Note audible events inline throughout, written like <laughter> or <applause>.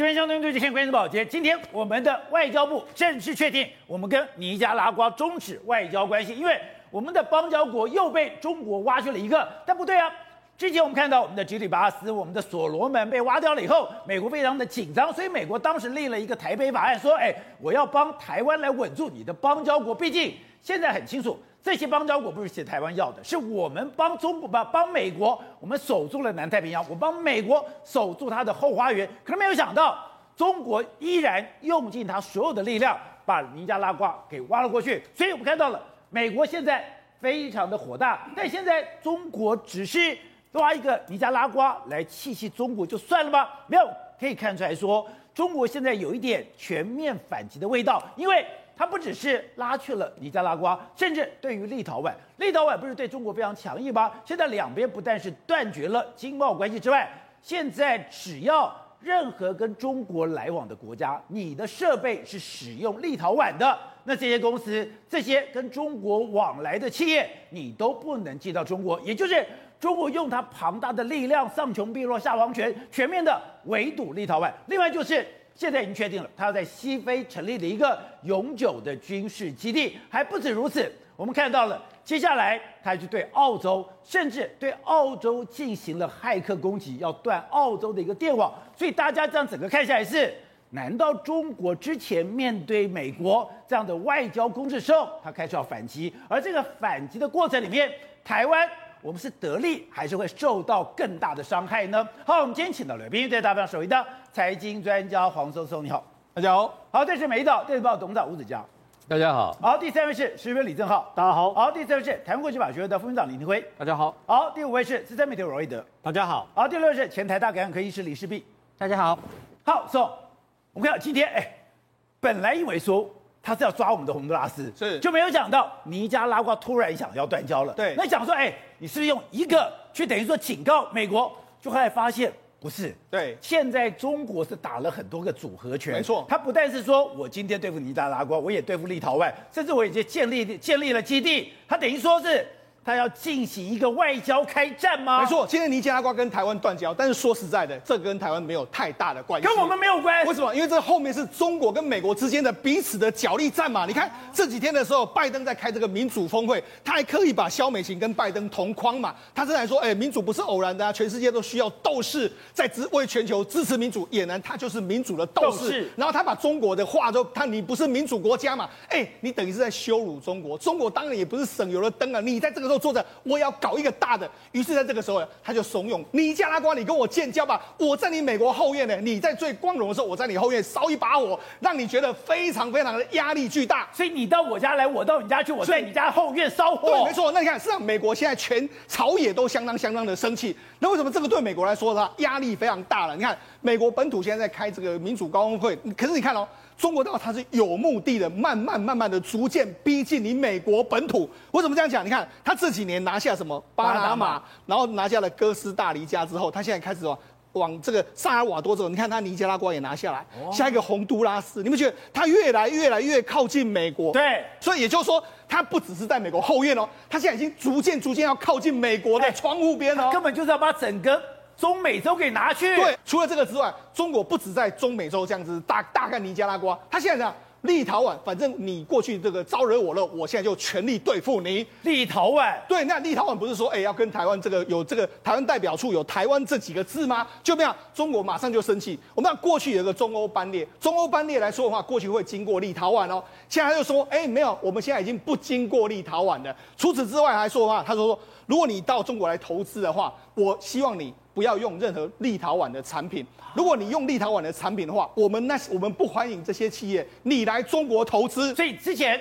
这边相对对，今天关系的保洁。今天我们的外交部正式确定，我们跟尼加拉瓜终止外交关系，因为我们的邦交国又被中国挖去了一个。但不对啊，之前我们看到我们的吉里巴斯、我们的所罗门被挖掉了以后，美国非常的紧张，所以美国当时立了一个台北法案，说：哎，我要帮台湾来稳住你的邦交国。毕竟现在很清楚。这些邦交国不是写台湾要的，是我们帮中国帮帮美国，我们守住了南太平洋，我帮美国守住它的后花园。可能没有想到，中国依然用尽他所有的力量，把尼加拉瓜给挖了过去。所以我们看到了，美国现在非常的火大。但现在中国只是挖一个尼加拉瓜来气气中国就算了吗？没有，可以看出来说，中国现在有一点全面反击的味道，因为。他不只是拉去了尼加拉瓜，甚至对于立陶宛，立陶宛不是对中国非常强硬吗？现在两边不但是断绝了经贸关系之外，现在只要任何跟中国来往的国家，你的设备是使用立陶宛的，那这些公司、这些跟中国往来的企业，你都不能进到中国。也就是中国用它庞大的力量，上穷碧落下黄泉，全面的围堵立陶宛。另外就是。现在已经确定了，他要在西非成立了一个永久的军事基地。还不止如此，我们看到了，接下来他就对澳洲，甚至对澳洲进行了骇客攻击，要断澳洲的一个电网。所以大家这样整个看下来是，难道中国之前面对美国这样的外交攻势时候，他开始要反击？而这个反击的过程里面，台湾。我们是得利还是会受到更大的伤害呢？好，我们今天请到了《对大方首位的财经专家黄松松，你好，大家好。好，这是美丽岛电子报董事长吴子江，大家好。好，第三位是时评李正浩，大家好。好，第四位是台湾国际法学会的副院长李廷辉，大家好。好，第五位是资深媒体人罗一德，大家好。好，第六位是前台大感染科医师李世璧，大家好。好，所以我们看到今天，哎，本来以为说。他是要抓我们的洪都拉斯，是就没有想到尼加拉瓜突然想要断交了。对，那想说，哎，你是不是用一个去等于说警告美国？就后来发现不是。对，现在中国是打了很多个组合拳。没错，他不但是说我今天对付尼加拉瓜，我也对付立陶宛，甚至我已经建立建立了基地。他等于说是。他要进行一个外交开战吗？没错，今天尼加拉瓜跟台湾断交，但是说实在的，这跟台湾没有太大的关系，跟我们没有关系。为什么？因为这后面是中国跟美国之间的彼此的角力战嘛。你看这几天的时候，拜登在开这个民主峰会，他还刻意把肖美琴跟拜登同框嘛。他正在说，哎，民主不是偶然的啊，全世界都需要斗士在支为全球支持民主，俨然他就是民主的斗士。斗士。然后他把中国的话都，他你不是民主国家嘛？哎，你等于是在羞辱中国。中国当然也不是省油的灯啊，你在这个时候坐着，我要。搞一个大的，于是在这个时候，他就怂恿尼加拉瓜，你跟我建交吧。我在你美国后院呢，你在最光荣的时候，我在你后院烧一把火，让你觉得非常非常的压力巨大。所以你到我家来，我到你家去，我在你家后院烧火。对，没错。那你看，实际上美国现在全朝野都相当相当的生气。那为什么这个对美国来说呢？压力非常大了。你看，美国本土现在在开这个民主高峰会，可是你看哦。中国到它是有目的的，慢慢慢慢的逐渐逼近你美国本土。我怎么这样讲？你看，他这几年拿下什么巴拿马，然后拿下了哥斯大黎加之后，他现在开始往往这个萨尔瓦多走，你看他尼加拉瓜也拿下来，下一个洪都拉斯，你们觉得他越来越来越靠近美国？对，所以也就是说，他不只是在美国后院哦，他现在已经逐渐逐渐要靠近美国的窗户边哦，根本就是要把整个。中美洲给拿去。对，除了这个之外，中国不止在中美洲这样子大大干尼加拉瓜，他现在呢，立陶宛，反正你过去这个招惹我了，我现在就全力对付你。立陶宛，对，那立陶宛不是说，哎，要跟台湾这个有这个台湾代表处有台湾这几个字吗？就这样，中国马上就生气。我们讲过去有个中欧班列，中欧班列来说的话，过去会经过立陶宛哦，现在他就说，哎，没有，我们现在已经不经过立陶宛了。除此之外还说的话，他说说，如果你到中国来投资的话，我希望你。不要用任何立陶宛的产品。如果你用立陶宛的产品的话，我们那我们不欢迎这些企业你来中国投资。所以之前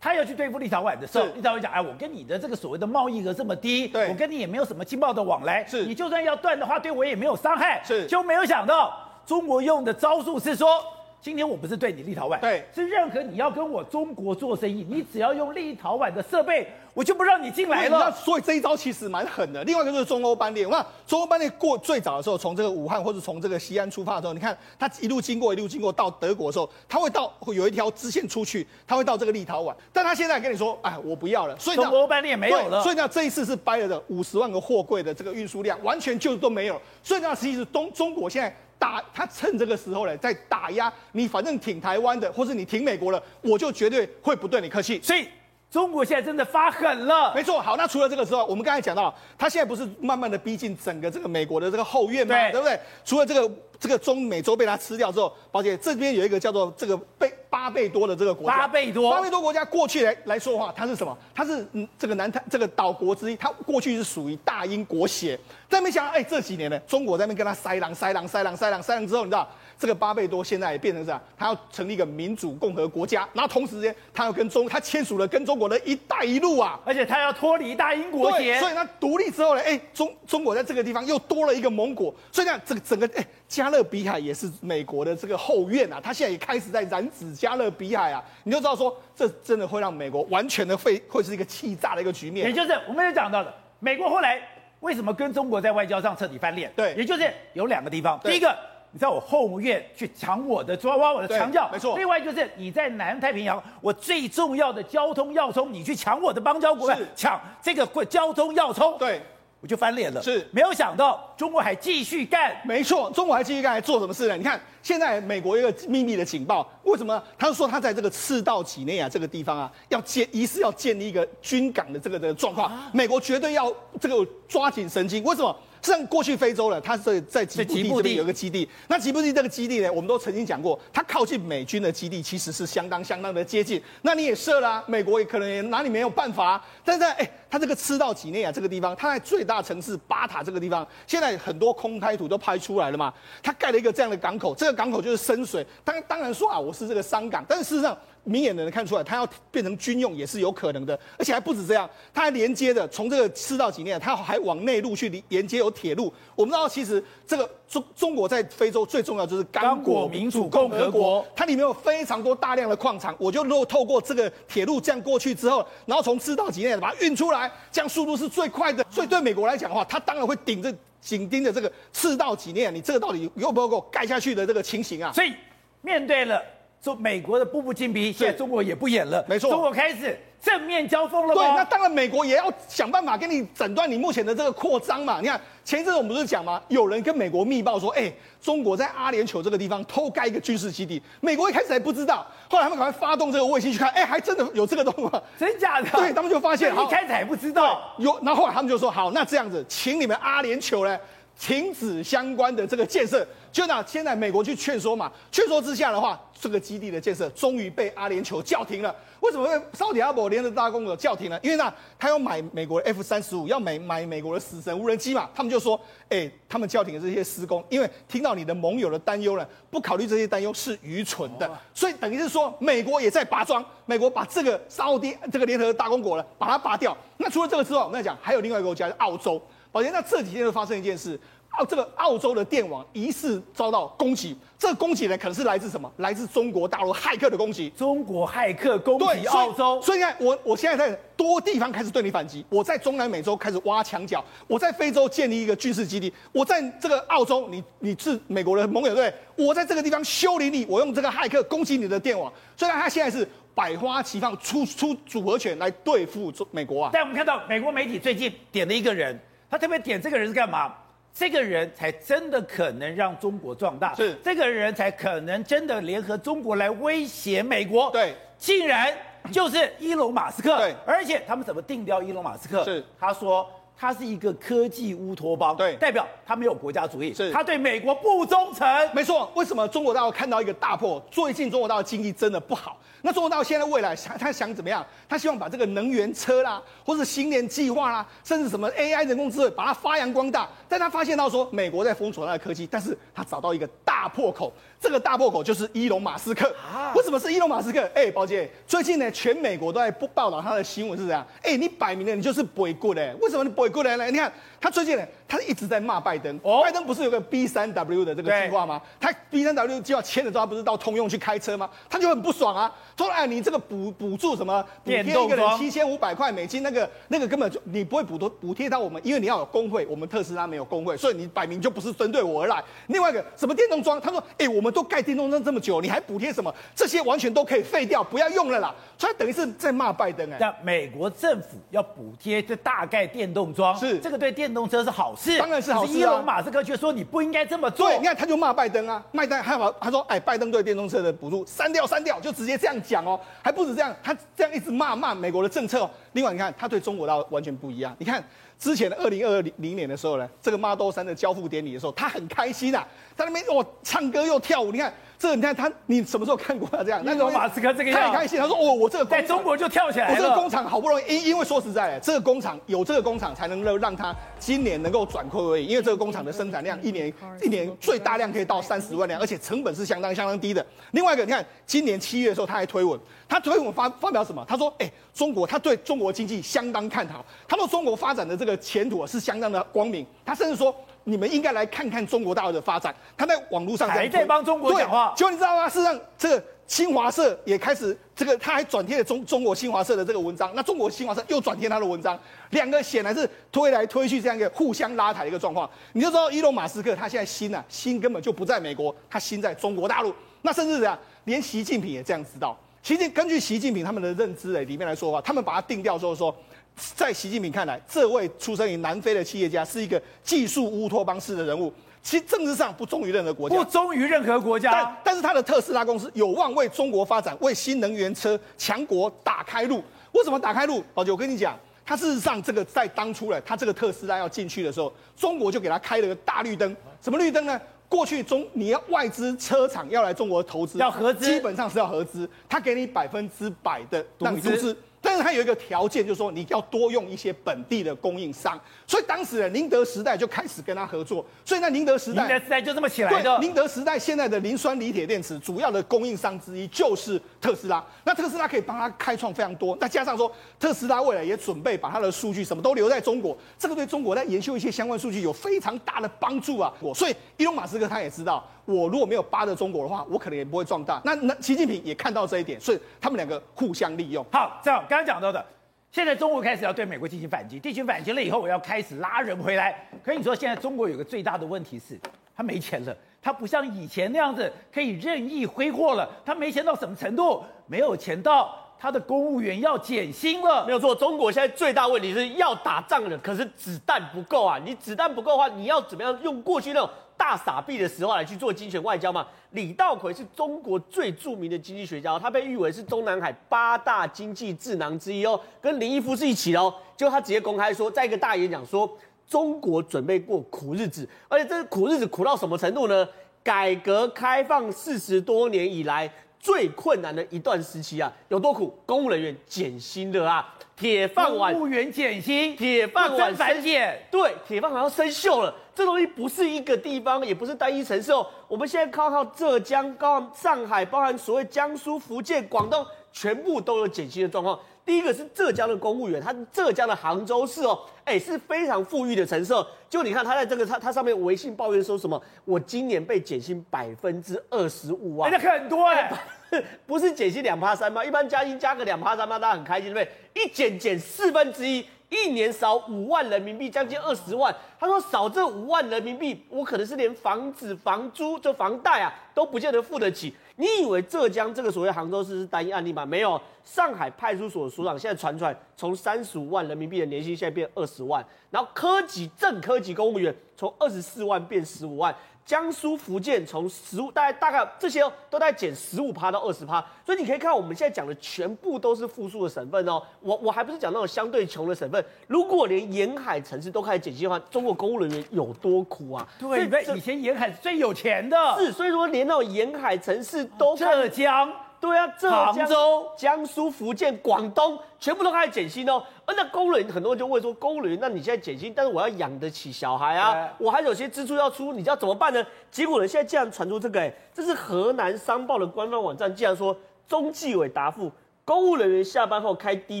他要去对付立陶宛的时候，立陶宛讲：“哎，我跟你的这个所谓的贸易额这么低，对我跟你也没有什么经贸的往来，是你就算要断的话，对我也没有伤害。”是，就没有想到中国用的招数是说。今天我不是对你立陶宛，对，是任何你要跟我中国做生意，你只要用立陶宛的设备，我就不让你进来了。那所以这一招其实蛮狠的。另外一个就是中欧班列，我看中欧班列过最早的时候，从这个武汉或者从这个西安出发的时候，你看他一路经过一路经过到德国的时候，他会到会有一条支线出去，他会到这个立陶宛。但他现在跟你说，哎，我不要了，所以中欧班列没有了。所以呢，这一次是掰了的五十万个货柜的这个运输量，完全就都没有。所以呢，实际是东中国现在。打他趁这个时候呢，在打压你，反正挺台湾的，或是你挺美国的，我就绝对会不对你客气。所以。中国现在真的发狠了，没错。好，那除了这个之外，我们刚才讲到，他现在不是慢慢的逼近整个这个美国的这个后院吗？对，对不对？除了这个这个中美洲被他吃掉之后，宝姐这边有一个叫做这个贝巴贝多的这个国家，巴贝多，巴贝多国家过去来来说的话，它是什么？它是嗯这个南太这个岛国之一，它过去是属于大英国血，但没想到哎这几年呢，中国在那边跟他塞狼塞狼塞狼塞狼塞狼之后，你知道？这个巴贝多现在也变成这样，他要成立一个民主共和国家，然后同时间他要跟中，他签署了跟中国的一带一路啊，而且他要脱离大英国协，所以他独立之后呢，哎，中中国在这个地方又多了一个盟国，所以这样这个整个哎，加勒比海也是美国的这个后院啊，他现在也开始在染指加勒比海啊，你就知道说这真的会让美国完全的会会是一个气炸的一个局面，也就是我们也讲到的，美国后来为什么跟中国在外交上彻底翻脸？对，也就是有两个地方，第一个。你在我后院去抢我的抓挖我的墙角，没错。另外就是你在南太平洋，我最重要的交通要冲，你去抢我的邦交国，抢这个交通要冲，对，我就翻脸了。是，没有想到中国还继续干。没错，中国还继续干，还做什么事呢？你看，现在美国一个秘密的情报，为什么？他说他在这个赤道几内亚这个地方啊，要建疑似要建立一个军港的这个的状况，啊、美国绝对要这个抓紧神经。为什么？像过去非洲了，它是在吉布地这边有个基地。那吉布地这个基地呢，我们都曾经讲过，它靠近美军的基地，其实是相当相当的接近。那你也射啦啊，美国也可能也拿你没有办法。但是在哎，它这个赤道几内亚这个地方，它在最大城市巴塔这个地方，现在很多空拍图都拍出来了嘛。它盖了一个这样的港口，这个港口就是深水。当当然说啊，我是这个商港，但是事实上。明眼的人看出来，它要变成军用也是有可能的，而且还不止这样，它还连接的从这个赤道几内亚，它还往内陆去连接有铁路。我们知道，其实这个中中国在非洲最重要就是刚果民主共和国，它里面有非常多大量的矿场。我就如果透过这个铁路这样过去之后，然后从赤道几内亚把它运出来，这样速度是最快的。所以对美国来讲的话，它当然会顶着紧盯着这个赤道几内亚，你这个到底有没有够盖下去的这个情形啊？所以面对了。说美国的步步紧逼，现在中国也不演了，没错，中国开始正面交锋了。对，那当然美国也要想办法跟你诊断你目前的这个扩张嘛。你看前一阵我们不是讲嘛？有人跟美国密报说，哎，中国在阿联酋这个地方偷盖一个军事基地。美国一开始还不知道，后来他们赶快发动这个卫星去看，哎，还真的有这个东西，真假的？对，他们就发现，一开始还不知道有，然后后来他们就说，好，那这样子，请你们阿联酋呢。停止相关的这个建设，就那现在美国去劝说嘛，劝说之下的话，这个基地的建设终于被阿联酋叫停了。为什么会沙特阿拉伯联合大公国叫停了？因为呢，他要买美国的 F 三十五，要买买美国的死神无人机嘛。他们就说，哎，他们叫停了这些施工，因为听到你的盟友的担忧了，不考虑这些担忧是愚蠢的。所以等于是说，美国也在拔桩，美国把这个沙特这个联合大公国呢，把它拔掉。那除了这个之外，我们来讲，还有另外一个国家是澳洲。宝杰，那这几天就发生一件事，澳这个澳洲的电网疑似遭到攻击，这个攻击呢可能是来自什么？来自中国大陆骇客的攻击。中国骇客攻击澳洲，所以你看我我现在在多地方开始对你反击，我在中南美洲开始挖墙角，我在非洲建立一个军事基地，我在这个澳洲，你你是美国的盟友对不对？我在这个地方修理你，我用这个骇客攻击你的电网，虽然他现在是百花齐放，出出组合拳来对付中美国啊。但我们看到美国媒体最近点了一个人。他特别点这个人是干嘛？这个人才真的可能让中国壮大，是这个人才可能真的联合中国来威胁美国。对，竟然就是伊隆马斯克。对，而且他们怎么定掉伊隆马斯克？是他说他是一个科技乌托邦，对，代表它没有国家主义，是它对美国不忠诚。没错，为什么中国大陆看到一个大破？最近中国大陆经济真的不好。那中国大陆现在未来想他想怎么样？他希望把这个能源车啦，或者新年计划啦，甚至什么 AI 人工智能，把它发扬光大。但他发现到说，美国在封锁他的科技，但是他找到一个大破口。这个大破口就是伊隆马斯克。啊，为什么是伊隆马斯克？哎，宝姐，最近呢，全美国都在不报道他的新闻是怎样？哎，你摆明了你就是不会过的。为什么你不会过来呢？你看他最近呢，他一直在骂拜登。哦，拜登不是有个 B 三 W 的这个计划吗？他 B 三 W 计划签了之后，他不是到通用去开车吗？他就很不爽啊。说哎，你这个补补助什么？补贴一个人七千五百块美金，那个那个根本就你不会补多补贴到我们，因为你要有工会，我们特斯拉没有工会，所以你摆明就不是针对我而来。另外一个什么电动桩，他说哎，我们都盖电动车这么久，你还补贴什么？这些完全都可以废掉，不要用了啦。所以等于是在骂拜登哎。那美国政府要补贴这大概电动重装，是这个对电动车是好事，当然是好事啊。伊隆马斯克却说你不应该这么做。对，你看他就骂拜登啊，拜登还好，他说哎，拜登对电动车的补助删掉删掉，就直接这样讲哦，还不止这样，他这样一直骂骂美国的政策哦。另外你看他对中国倒完全不一样，你看之前的二零二零年的时候呢，这个 Model 三的交付典礼的时候，他很开心啊，在那边哦唱歌又跳舞，你看。这你看他，你什么时候看过他这样？那种马斯克这个样，太开心。他说：“哦，我这个在中国就跳起来了。我这个工厂好不容易，因因为说实在的，这个工厂有这个工厂才能够让他今年能够转亏为盈，因为这个工厂的生产量一年一年最大量可以到三十万辆，而且成本是相当相当低的。另外一个，你看今年七月的时候，他还推文，他推文发发表什么？他说：哎，中国他对中国经济相当看好，他说中国发展的这个前途是相当的光明。他甚至说。”你们应该来看看中国大陆的发展。他在网络上还在帮中国讲话。结果你知道吗？事实上，这个新华社也开始这个，他还转贴了中中国新华社的这个文章。那中国新华社又转贴他的文章，两个显然是推来推去这样一个互相拉抬的一个状况。你就知道伊隆马斯克他现在心啊，心根本就不在美国，他心在中国大陆。那甚至这样，连习近平也这样知道。其实根据习近平他们的认知诶里面来说的话，他们把他定调之后说。在习近平看来，这位出生于南非的企业家是一个技术乌托邦式的人物，其政治上不忠于任何国家，不忠于任何国家。但但是他的特斯拉公司有望为中国发展、为新能源车强国打开路。为什么打开路？宝杰，我跟你讲，他事实上这个在当初呢，他这个特斯拉要进去的时候，中国就给他开了个大绿灯。什么绿灯呢？过去中你要外资车厂要来中国投资，要合资，基本上是要合资，他给你百分之百的让你独资。但是它有一个条件，就是说你要多用一些本地的供应商，所以当时呢，宁德时代就开始跟他合作。所以那宁德时代，宁德时代就这么起来的。宁德时代现在的磷酸锂铁电池主要的供应商之一就是特斯拉。那特斯拉可以帮他开创非常多。那加上说，特斯拉未来也准备把他的数据什么都留在中国，这个对中国在研究一些相关数据有非常大的帮助啊。我所以伊隆马斯克他也知道。我如果没有扒着中国的话，我可能也不会壮大。那那习近平也看到这一点，所以他们两个互相利用。好，这样刚刚讲到的，现在中国开始要对美国进行反击，进行反击了以后，我要开始拉人回来。可是你说现在中国有个最大的问题是，他没钱了，他不像以前那样子可以任意挥霍了。他没钱到什么程度？没有钱到他的公务员要减薪了。没有错，中国现在最大问题是要打仗了，可是子弹不够啊！你子弹不够的话，你要怎么样用过去那种？大傻逼的时候来去做金钱外交嘛？李稻葵是中国最著名的经济学家，他被誉为是中南海八大经济智囊之一哦，跟林毅夫是一起的哦。就他直接公开说，在一个大演讲说，中国准备过苦日子，而且这个苦日子苦到什么程度呢？改革开放四十多年以来最困难的一段时期啊，有多苦？公务人员减薪的啊，铁饭碗，公务员减薪，铁饭碗反减，对，铁饭碗要生锈了。这东西不是一个地方，也不是单一城市哦。我们现在靠靠浙江、靠上海，包含所谓江苏、福建、广东，全部都有减薪的状况。第一个是浙江的公务员，他是浙江的杭州市哦，哎，是非常富裕的城市。就你看他在这个他他上面微信抱怨说什么？我今年被减薪百分之二十五啊，那很多哎，<laughs> 不是减薪两趴三吗，一般加薪加个两趴三趴，大家很开心对不对？一减减四分之一。一年少五万人民币，将近二十万。他说少这五万人民币，我可能是连房子、房租、这房贷啊，都不见得付得起。你以为浙江这个所谓杭州市是单一案例吗？没有，上海派出所所长现在传出来，从三十五万人民币的年薪，现在变二十万。然后科级正科级公务员从二十四万变十五万。江苏、福建从十五大概大概这些哦，都在减十五趴到二十趴，所以你可以看我们现在讲的全部都是富庶的省份哦。我我还不是讲那种相对穷的省份，如果连沿海城市都开始减薪的话，中国公务人员有多苦啊？对，以前沿海是最有钱的，是，所以说连那种沿海城市都浙江。对啊，浙江、杭州、江苏、福建、广东，全部都开始减薪哦。而那工人很多人就问说，工人，那你现在减薪，但是我要养得起小孩啊，我还有些支出要出，你知道怎么办呢？结果呢，现在竟然传出这个，哎，这是河南商报的官方网站，竟然说中纪委答复。公务人员下班后开滴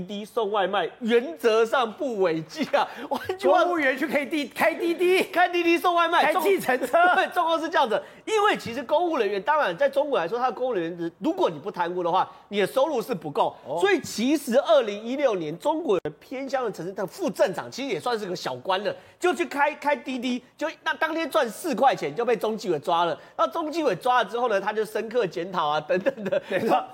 滴送外卖，原则上不违纪啊！<laughs> 公务员去开滴开滴滴开滴滴送外卖，开计程车。<laughs> 对，状况是这样子。因为其实公务人员，当然在中国来说，他的公务人员，如果你不贪污的话，你的收入是不够。哦、所以其实二零一六年，中国的偏乡的城市的副镇长，其实也算是个小官了，就去开开滴滴，就那当天赚四块钱就被中纪委抓了。那中纪委抓了之后呢，他就深刻检讨啊，等等的。<laughs>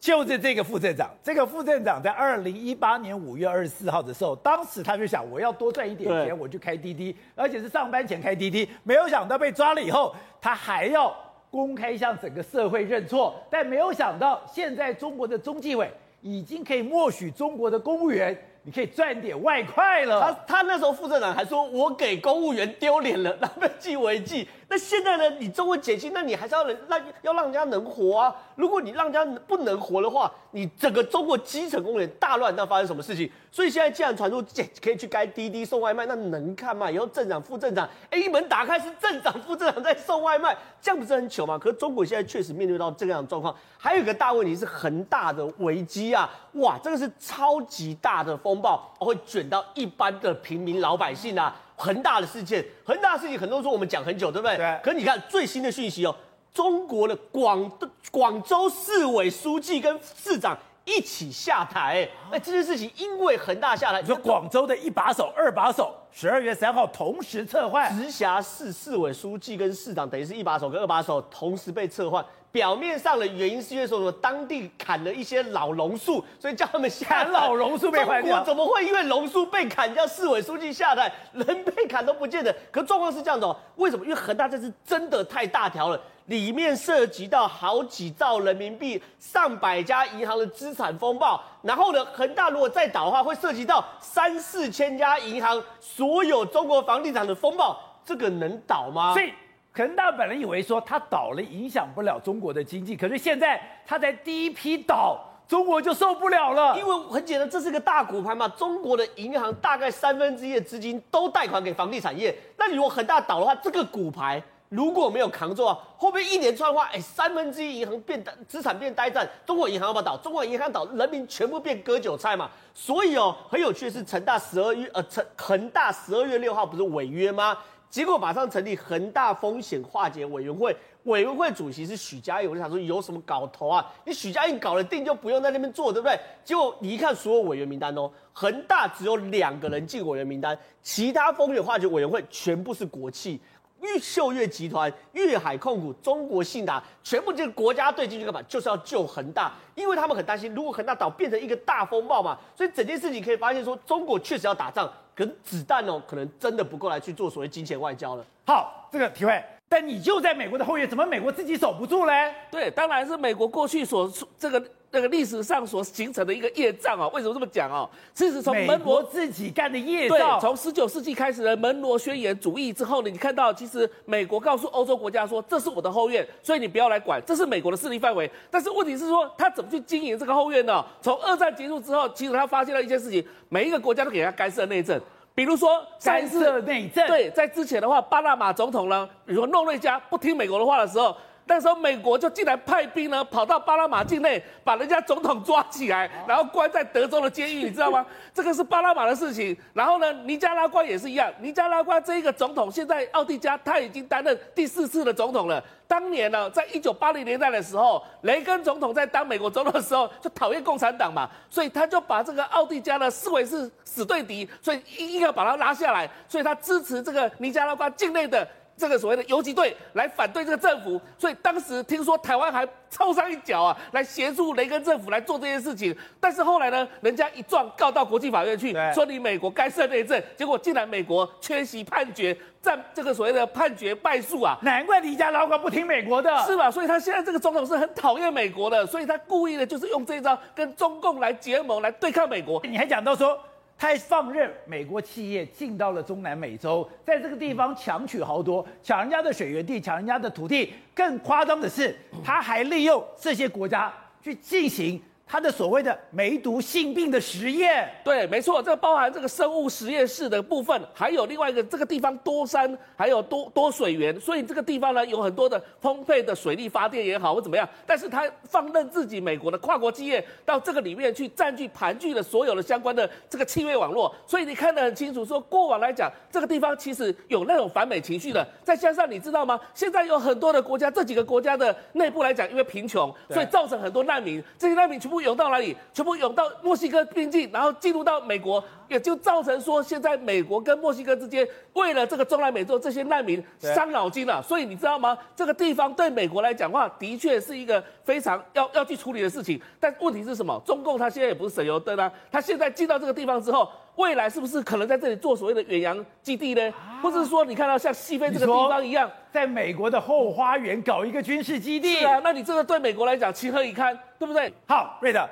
就是这个副镇长。这个副镇长在二零一八年五月二十四号的时候，当时他就想，我要多赚一点钱，我就开滴滴，而且是上班前开滴滴。没有想到被抓了以后，他还要公开向整个社会认错。但没有想到，现在中国的中纪委已经可以默许中国的公务员。你可以赚点外快了。他他那时候副镇长还说，我给公务员丢脸了，<laughs> 那被记违纪。那现在呢？你中文解禁，那你还是要能让要让人家能活啊。如果你让人家不能活的话，你整个中国基层公务员大乱，那发生什么事情？所以现在既然传出可以去开滴滴送外卖，那能看吗？以后镇长、副镇长，哎，一门打开是镇长、副镇长在送外卖，这样不是很糗吗？可是中国现在确实面对到这样的状况，还有一个大问题是恒大的危机啊！哇，这个是超级大的风暴，会卷到一般的平民老百姓啊。恒大的事件，恒大的事情，很多人说我们讲很久，对不对？对。可是你看最新的讯息哦，中国的广广州市委书记跟市长一起下台，哎，这件事情因为恒大下台，你说广州的一把手、二把手，十二月三号同时撤换，直辖市市委书记跟市长等于是一把手跟二把手同时被撤换。表面上的原因是因为说什么当地砍了一些老榕树，所以叫他们下台。砍老榕树被换掉。中国怎么会因为榕树被砍叫市委书记下台？人被砍都不见得。可状况是这样的哦，为什么？因为恒大这次真的太大条了，里面涉及到好几兆人民币、上百家银行的资产风暴。然后呢，恒大如果再倒的话，会涉及到三四千家银行所有中国房地产的风暴，这个能倒吗？所以。恒大本来以为说它倒了影响不了中国的经济，可是现在它在第一批倒，中国就受不了了。因为很简单，这是个大骨牌嘛，中国的银行大概三分之一的资金都贷款给房地产业。那你如果恒大倒的话，这个股牌如果没有扛住啊，后面一连串话，哎，三分之一银行变资产变呆账，中国银行要不要倒？中国银行倒，人民全部变割韭菜嘛。所以哦，很有趣的是，成大十二月呃，成恒大十二月六号不是违约吗？结果马上成立恒大风险化解委员会，委员会主席是许家印，我就想说有什么搞头啊？你许家印搞了定就不用在那边做，对不对？结果你一看所有委员名单哦，恒大只有两个人进委员名单，其他风险化解委员会全部是国企，越秀越集团、粤海控股、中国信达，全部这个国家队进去干嘛？就是要救恒大，因为他们很担心，如果恒大倒变成一个大风暴嘛，所以整件事情可以发现说，中国确实要打仗。可是子弹哦，可能真的不够来去做所谓金钱外交了。好，这个体会。但你就在美国的后院，怎么美国自己守不住嘞？对，当然是美国过去所这个那个历史上所形成的一个业障啊。为什么这么讲啊？其实从门罗自己干的业障。对，从十九世纪开始的门罗宣言主义之后呢，你看到其实美国告诉欧洲国家说，这是我的后院，所以你不要来管，这是美国的势力范围。但是问题是说，他怎么去经营这个后院呢？从二战结束之后，其实他发现了一件事情，每一个国家都给他干涉内政。比如说，干涉内政。对，在之前的话，巴拿马总统呢，比如说诺瑞加不听美国的话的时候，那时候美国就竟然派兵呢，跑到巴拿马境内，把人家总统抓起来，然后关在德州的监狱，你知道吗？<laughs> 这个是巴拿马的事情。然后呢，尼加拉瓜也是一样，尼加拉瓜这一个总统，现在奥蒂加他已经担任第四次的总统了。当年呢，在一九八零年代的时候，雷根总统在当美国总统的时候，就讨厌共产党嘛，所以他就把这个奥蒂加呢视为是死对敌，所以一定要把他拉下来，所以他支持这个尼加拉瓜境内的。这个所谓的游击队来反对这个政府，所以当时听说台湾还插上一脚啊，来协助雷根政府来做这件事情。但是后来呢，人家一状告到国际法院去，说你美国干涉内政，结果竟然美国缺席判决，战这个所谓的判决败诉啊。难怪尼加拉瓜不听美国的，是吧？所以他现在这个总统是很讨厌美国的，所以他故意的就是用这一招跟中共来结盟，来对抗美国。你还讲到说。他还放任美国企业进到了中南美洲，在这个地方强取豪夺，抢人家的水源地，抢人家的土地。更夸张的是，他还利用这些国家去进行。他的所谓的梅毒性病的实验，对，没错，这包含这个生物实验室的部分，还有另外一个这个地方多山，还有多多水源，所以这个地方呢有很多的丰沛的水力发电也好或怎么样，但是他放任自己美国的跨国企业到这个里面去占据盘踞了所有的相关的这个气味网络，所以你看得很清楚，说过往来讲这个地方其实有那种反美情绪的，再加上你知道吗？现在有很多的国家，这几个国家的内部来讲，因为贫穷，所以造成很多难民，这些难民全部。部涌到哪里？全部涌到墨西哥边境，然后进入到美国，也就造成说，现在美国跟墨西哥之间为了这个中南美洲这些难民伤脑筋了、啊。所以你知道吗？这个地方对美国来讲的话，的确是一个非常要要去处理的事情。但问题是什么？中共他现在也不是省油灯啊，他现在进到这个地方之后。未来是不是可能在这里做所谓的远洋基地呢？啊、或者是说，你看到像西非这个地方一样，在美国的后花园搞一个军事基地？是啊，那你这个对美国来讲情何以堪，对不对？好，瑞德，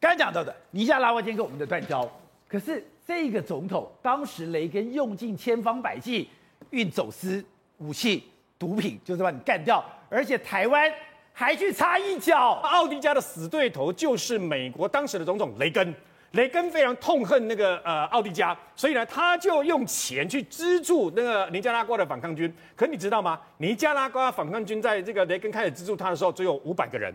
刚刚讲到的尼加拉瓜今天跟我们的断交，可是这个总统当时雷根用尽千方百计运走私武器、毒品，就是把你干掉，而且台湾还去插一脚。奥迪加的死对头就是美国当时的总统雷根。雷根非常痛恨那个呃奥迪加，所以呢，他就用钱去资助那个尼加拉瓜的反抗军。可你知道吗？尼加拉瓜反抗军在这个雷根开始资助他的时候，只有五百个人，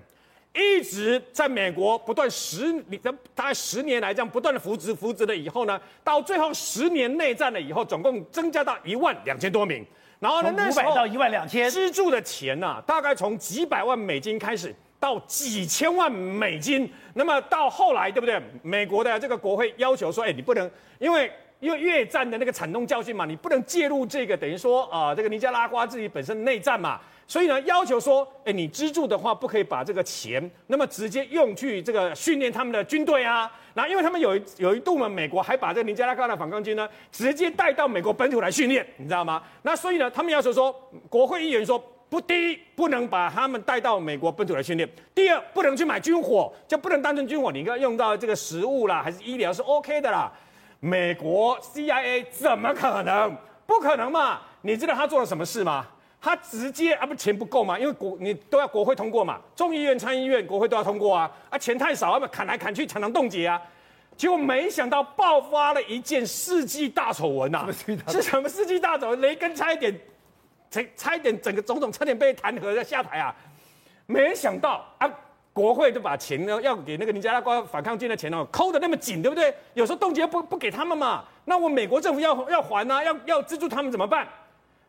一直在美国不断十，你大概十年来这样不断的扶植扶植了以后呢，到最后十年内战了以后，总共增加到一万两千多名。然后呢，那时候到一万两千资助的钱呐、啊，大概从几百万美金开始。到几千万美金，那么到后来，对不对？美国的这个国会要求说，哎，你不能，因为因为越战的那个惨痛教训嘛，你不能介入这个，等于说啊、这个尼加拉瓜自己本身内战嘛，所以呢，要求说，哎，你资助的话，不可以把这个钱，那么直接用去这个训练他们的军队啊。那因为他们有一有一度嘛，美国还把这个尼加拉瓜的反抗军呢，直接带到美国本土来训练，你知道吗？那所以呢，他们要求说，国会议员说。不，第一不能把他们带到美国本土来训练；第二，不能去买军火，就不能当成军火。你应该用到这个食物啦，还是医疗是 OK 的啦。美国 CIA 怎么可能？不可能嘛？你知道他做了什么事吗？他直接啊，不钱不够嘛？因为国你都要国会通过嘛，众议院、参议院、国会都要通过啊。啊，钱太少，他们砍来砍去，常常冻结啊。结果没想到爆发了一件世纪大丑闻呐！是什么世纪大丑闻？雷根差一点。差差一点，整个总统差点被弹劾要下台啊！没想到啊，国会就把钱呢要给那个尼加拉瓜反抗军的钱哦，抠的那么紧，对不对？有时候冻结不不给他们嘛，那我美国政府要要还啊，要要资助他们怎么办？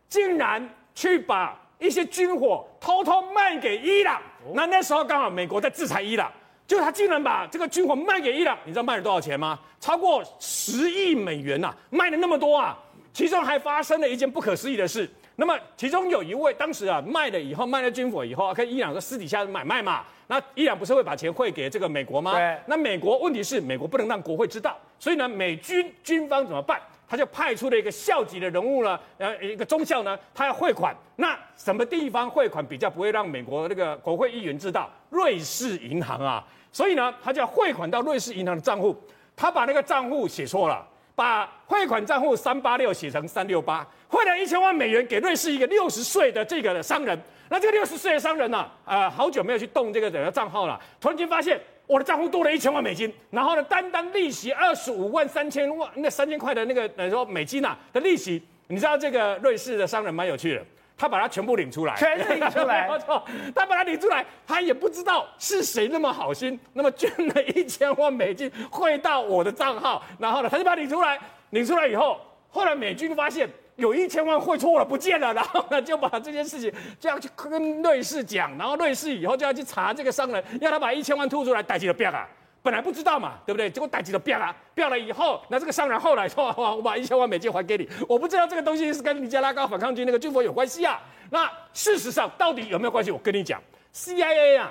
竟然去把一些军火偷偷卖给伊朗。那那时候刚好美国在制裁伊朗，就他竟然把这个军火卖给伊朗，你知道卖了多少钱吗？超过十亿美元呐、啊，卖了那么多啊！其中还发生了一件不可思议的事。那么其中有一位当时啊卖了以后卖了军火以后，跟伊朗的私底下买卖嘛，那伊朗不是会把钱汇给这个美国吗？对。那美国问题是美国不能让国会知道，所以呢美军军方怎么办？他就派出了一个校级的人物呢，呃一个中校呢，他要汇款。那什么地方汇款比较不会让美国那个国会议员知道？瑞士银行啊，所以呢他就要汇款到瑞士银行的账户，他把那个账户写错了。把汇款账户三八六写成三六八，汇了一千万美元给瑞士一个六十岁的这个商人。那这个六十岁的商人呢、啊，呃，好久没有去动这个整个账号了，突然间发现我的账户多了一千万美金，然后呢，单单利息二十五万三千万，那三千块的那个等于说美金呐、啊、的利息，你知道这个瑞士的商人蛮有趣的。他把它全部领出来，全领出来。<laughs> 没错，他把它领出来，他也不知道是谁那么好心，那么捐了一千万美金汇到我的账号，然后呢，他就把它领出来。领出来以后，后来美军发现有一千万汇错了，不见了，然后呢，就把这件事情就要去跟瑞士讲，然后瑞士以后就要去查这个商人，要他把一千万吐出来，逮起了标啊。本来不知道嘛，对不对？结果逮起了变了，变了以后，那这个商人后来说：“哇，我把一千万美金还给你。”我不知道这个东西是跟尼加拉瓜反抗军那个军火有关系啊。那事实上到底有没有关系？我跟你讲，CIA 啊，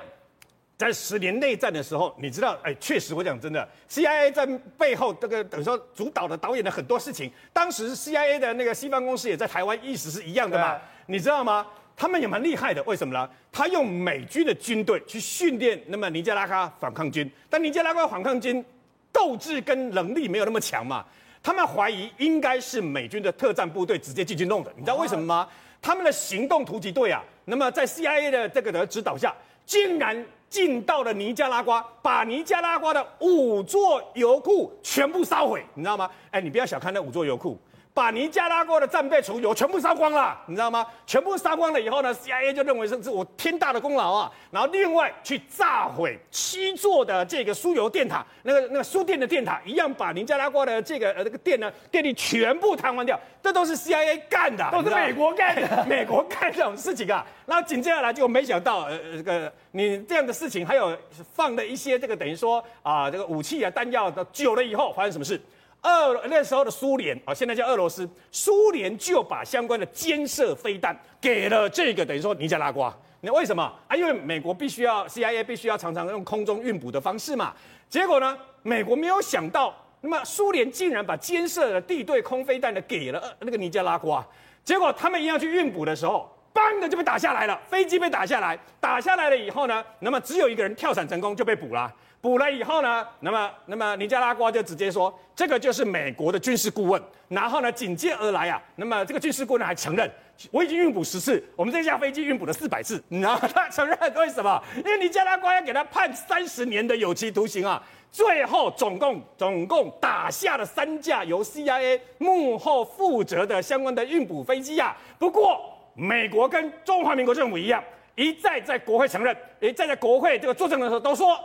在十年内战的时候，你知道，哎，确实我讲真的，CIA 在背后这个等于说主导的导演的很多事情。当时 CIA 的那个西方公司也在台湾，意思是一样的嘛？你知道吗？他们也蛮厉害的，为什么呢？他用美军的军队去训练那么尼加拉瓜反抗军，但尼加拉瓜反抗军斗志跟能力没有那么强嘛，他们怀疑应该是美军的特战部队直接进去弄的，你知道为什么吗？他们的行动突击队啊，那么在 CIA 的这个的指导下，竟然进到了尼加拉瓜，把尼加拉瓜的五座油库全部烧毁，你知道吗？哎，你不要小看那五座油库。把尼加拉瓜的战备储油全部烧光了，你知道吗？全部烧光了以后呢，CIA 就认为是是我天大的功劳啊。然后另外去炸毁七座的这个输油电塔，那个那个输电的电塔，一样把尼加拉瓜的这个呃这个电呢电力全部瘫痪掉，这都是 CIA 干的，都是美国干的，<laughs> 美国干这种事情啊。然后紧接下来就没想到呃这个你这样的事情，还有放的一些这个等于说啊这个武器啊弹药的久了以后发生什么事？二那时候的苏联啊，现在叫俄罗斯，苏联就把相关的肩射飞弹给了这个等于说尼加拉瓜。那为什么啊？因为美国必须要 CIA 必须要常常用空中运补的方式嘛。结果呢，美国没有想到，那么苏联竟然把肩射的地对空飞弹的给了那个尼加拉瓜。结果他们一样去运补的时候，砰的就被打下来了，飞机被打下来，打下来了以后呢，那么只有一个人跳伞成功就被捕了。补了以后呢，那么那么尼加拉瓜就直接说，这个就是美国的军事顾问。然后呢，紧接而来啊，那么这个军事顾问还承认，我已经运补十次，我们这架飞机运补了四百次。然后他承认为什么？因为尼加拉瓜要给他判三十年的有期徒刑啊。最后总共总共打下了三架由 CIA 幕后负责的相关的运补飞机啊。不过美国跟中华民国政府一样，一再在国会承认，一再在国会这个作证的时候都说。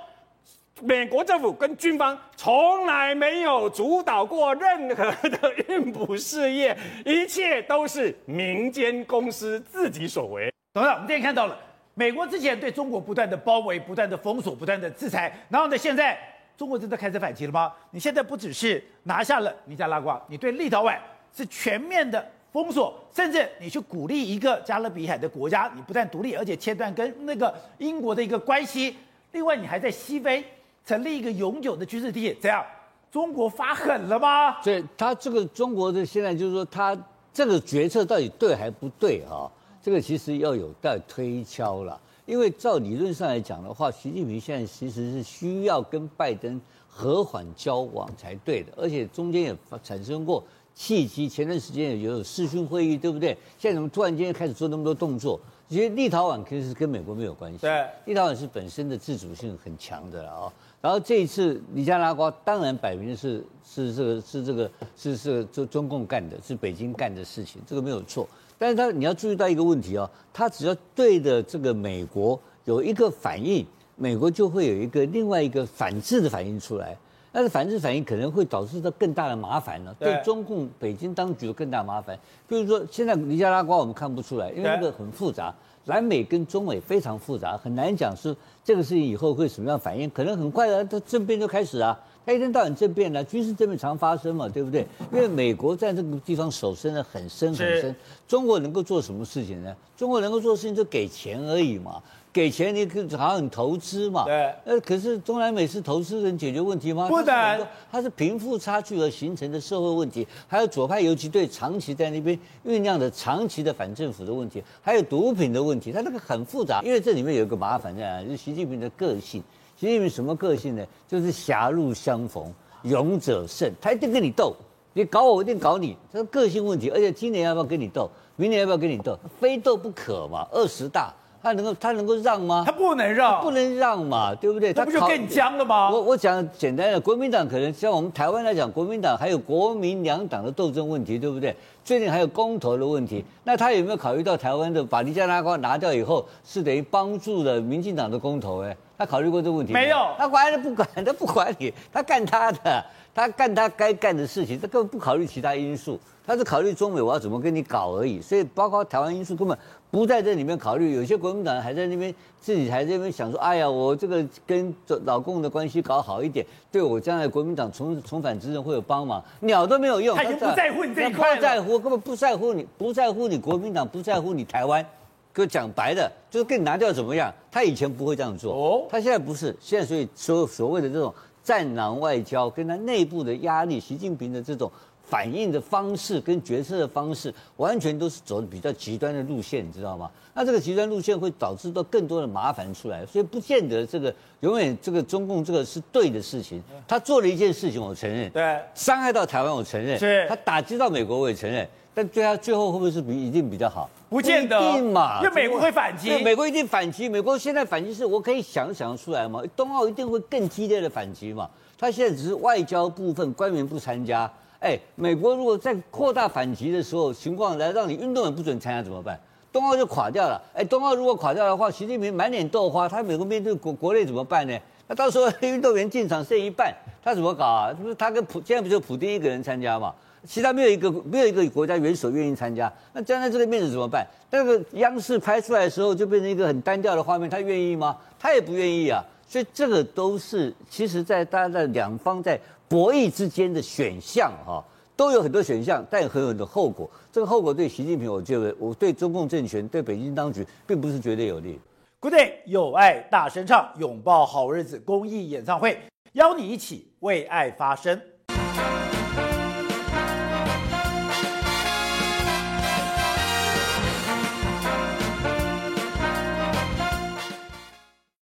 美国政府跟军方从来没有主导过任何的运补事业，一切都是民间公司自己所为。董事长，我们今天看到了美国之前对中国不断的包围、不断的封锁、不断的制裁，然后呢，现在中国真的开始反击了吗？你现在不只是拿下了尼加拉瓜，你对立陶宛是全面的封锁，甚至你去鼓励一个加勒比海的国家，你不但独立，而且切断跟那个英国的一个关系。另外，你还在西非。成立一个永久的军事地，怎样？中国发狠了吗？所以他这个中国的现在就是说，他这个决策到底对还不对啊？这个其实要有待推敲了。因为照理论上来讲的话，习近平现在其实是需要跟拜登和缓交往才对的，而且中间也产生过契机。前段时间也有视讯会议，对不对？现在怎么突然间开始做那么多动作？其实立陶宛其实是跟美国没有关系，对，立陶宛是本身的自主性很强的了啊。然后这一次尼加拉瓜当然摆明是是这个是这个是是中中共干的，是北京干的事情，这个没有错。但是他你要注意到一个问题哦，他只要对着这个美国有一个反应，美国就会有一个另外一个反制的反应出来。但是反制反应可能会导致到更大的麻烦呢，对中共北京当局有更大麻烦。比如说现在尼加拉瓜我们看不出来，因为那个很复杂。南美跟中美非常复杂，很难讲是这个事情以后会什么样反应，可能很快的，它政变就开始啊，它一天到晚政变呢，军事政变常发生嘛，对不对？因为美国在这个地方手伸的很深很深，中国能够做什么事情呢？中国能够做的事情就给钱而已嘛。给钱你可好像很投资嘛？对。呃，可是中南美是投资能解决问题吗？不能。它是贫富差距而形成的社会问题，还有左派游击队长期在那边酝酿的长期的反政府的问题，还有毒品的问题，它那个很复杂。因为这里面有一个麻烦在哪？就是习近平的个性。习近平什么个性呢？就是狭路相逢勇者胜，他一定跟你斗，你搞我，我一定搞你，这个个性问题。而且今年要不要跟你斗？明年要不要跟你斗？非斗不可嘛，二十大。他能够他能够让吗？他不能让，不能让嘛，对不对？他不就更僵了吗？我我讲简单的，国民党可能像我们台湾来讲，国民党还有国民两党的斗争问题，对不对？最近还有公投的问题，那他有没有考虑到台湾的把尼加拉瓜拿掉以后，是等于帮助了民进党的公投？哎，他考虑过这个问题没有？他完全不管，他不管你，他干他的，他干他该干的事情，他根本不考虑其他因素，他是考虑中美我要怎么跟你搞而已。所以包括台湾因素根本。不在这里面考虑，有些国民党还在那边自己还在那边想说，哎呀，我这个跟老共的关系搞好一点，对我将来国民党重 <laughs> 重返执政会有帮忙，鸟都没有用。他已经不在乎你这一块了，不在乎，根本不在乎你，不在乎你国民党，不在乎你台湾。就讲白的，就是跟你拿掉怎么样？他以前不会这样做，哦，他现在不是，现在所以所所谓的这种战狼外交，跟他内部的压力，习近平的这种。反应的方式跟决策的方式，完全都是走的比较极端的路线，你知道吗？那这个极端路线会导致到更多的麻烦出来，所以不见得这个永远这个中共这个是对的事情。他做了一件事情，我承认，对，伤害到台湾，我承认，是，他打击到美国，我也承认，但对他最后会不会是比一定比较好？不见得，嘛，因为美国会反击，美国一定反击。美国现在反击是我可以想想出来嘛？冬奥一定会更激烈的反击嘛？他现在只是外交部分官员不参加。哎，美国如果在扩大反击的时候，情况来让你运动员不准参加怎么办？冬奥就垮掉了。哎，冬奥如果垮掉的话，习近平满脸豆花，他美国面对国国内怎么办呢？那到时候运动员进场剩一半，他怎么搞啊？不是他跟普现在不就普丁一个人参加嘛？其他没有一个没有一个国家元首愿意参加，那将来这个面子怎么办？那个央视拍出来的时候就变成一个很单调的画面，他愿意吗？他也不愿意啊。所以这个都是其实，在大家在两方在博弈之间的选项哈，都有很多选项，但有很多很多后果。这个后果对习近平，我觉得我对中共政权、对北京当局，并不是绝对有利。Good day，有爱大声唱，拥抱好日子公益演唱会，邀你一起为爱发声。